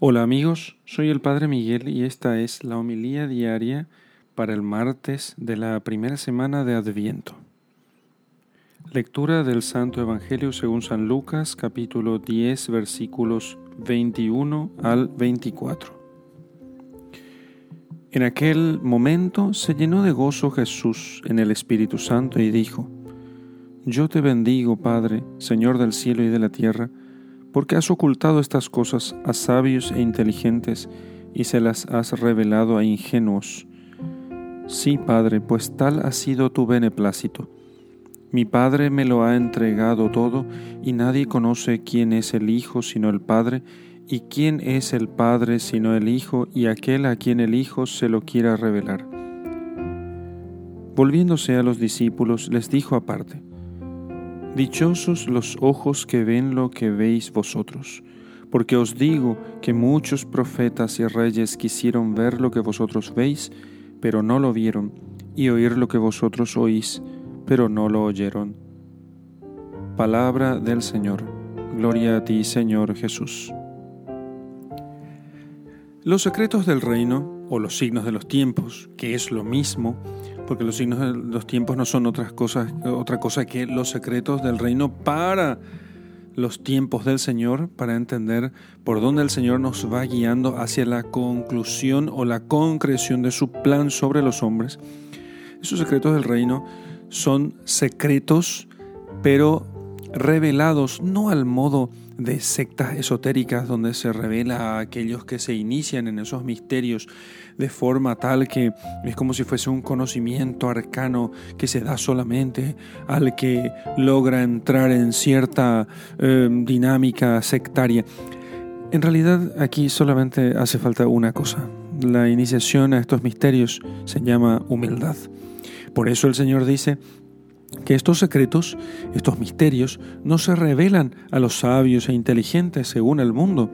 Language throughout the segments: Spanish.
Hola amigos, soy el Padre Miguel y esta es la homilía diaria para el martes de la primera semana de Adviento. Lectura del Santo Evangelio según San Lucas capítulo 10 versículos 21 al 24. En aquel momento se llenó de gozo Jesús en el Espíritu Santo y dijo, Yo te bendigo, Padre, Señor del cielo y de la tierra, porque has ocultado estas cosas a sabios e inteligentes y se las has revelado a ingenuos. Sí, Padre, pues tal ha sido tu beneplácito. Mi Padre me lo ha entregado todo, y nadie conoce quién es el Hijo sino el Padre, y quién es el Padre sino el Hijo, y aquel a quien el Hijo se lo quiera revelar. Volviéndose a los discípulos, les dijo aparte, Dichosos los ojos que ven lo que veis vosotros, porque os digo que muchos profetas y reyes quisieron ver lo que vosotros veis, pero no lo vieron, y oír lo que vosotros oís, pero no lo oyeron. Palabra del Señor. Gloria a ti, Señor Jesús. Los secretos del reino, o los signos de los tiempos, que es lo mismo, porque los signos de los tiempos no son otras cosas, otra cosa que los secretos del reino para los tiempos del Señor, para entender por dónde el Señor nos va guiando hacia la conclusión o la concreción de su plan sobre los hombres. Esos secretos del reino son secretos, pero revelados no al modo de sectas esotéricas donde se revela a aquellos que se inician en esos misterios de forma tal que es como si fuese un conocimiento arcano que se da solamente al que logra entrar en cierta eh, dinámica sectaria. En realidad aquí solamente hace falta una cosa. La iniciación a estos misterios se llama humildad. Por eso el Señor dice, que estos secretos, estos misterios, no se revelan a los sabios e inteligentes según el mundo,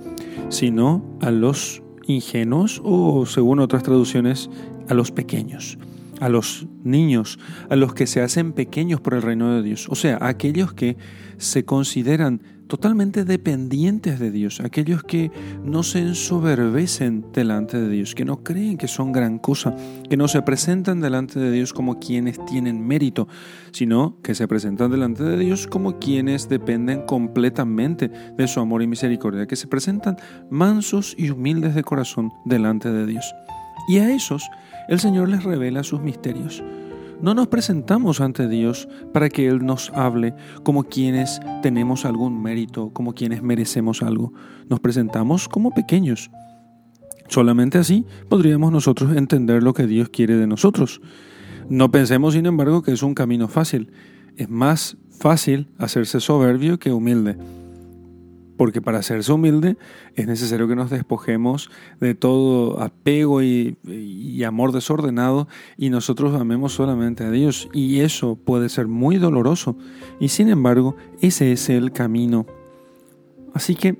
sino a los ingenuos o, según otras traducciones, a los pequeños, a los niños, a los que se hacen pequeños por el reino de Dios, o sea, a aquellos que se consideran totalmente dependientes de Dios, aquellos que no se ensoberbecen delante de Dios, que no creen que son gran cosa, que no se presentan delante de Dios como quienes tienen mérito, sino que se presentan delante de Dios como quienes dependen completamente de su amor y misericordia, que se presentan mansos y humildes de corazón delante de Dios. Y a esos el Señor les revela sus misterios no nos presentamos ante Dios para que Él nos hable como quienes tenemos algún mérito, como quienes merecemos algo. Nos presentamos como pequeños. Solamente así podríamos nosotros entender lo que Dios quiere de nosotros. No pensemos, sin embargo, que es un camino fácil. Es más fácil hacerse soberbio que humilde porque para hacerse humilde es necesario que nos despojemos de todo apego y, amor desordenado y nosotros amemos solamente a Dios. Y eso puede ser muy doloroso. Y sin embargo, ese es el camino. Así que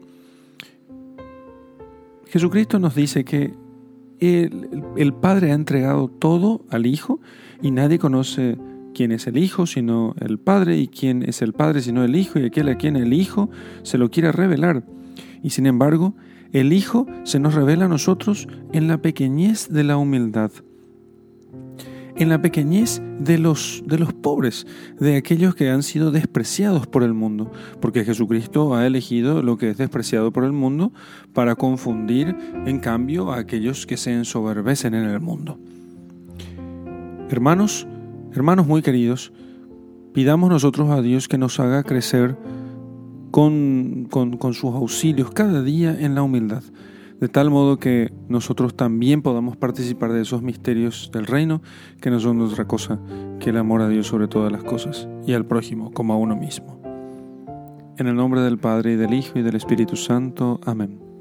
Jesucristo nos dice que el Padre ha entregado todo al Hijo y nadie conoce quién es el Hijo sino el Padre y quién es el Padre sino el Hijo y aquel a quien el Hijo se lo quiere revelar. Y sin embargo, el Hijo se nos revela a nosotros en la pequeñez de la humildad, en la pequeñez de los, de los pobres, de aquellos que han sido despreciados por el mundo, porque Jesucristo ha elegido lo que es despreciado por el mundo para confundir en cambio a aquellos que se ensoberbecen en el mundo. Hermanos, Hermanos muy queridos, pidamos nosotros a Dios que nos haga crecer con, sus auxilios cada día en la humildad, de tal modo que nosotros también podamos participar de esos misterios del reino que no son otra cosa que el amor a Dios sobre todas las cosas y al prójimo como a uno mismo. En el nombre del Padre y del Hijo y del Espíritu Santo. Amén.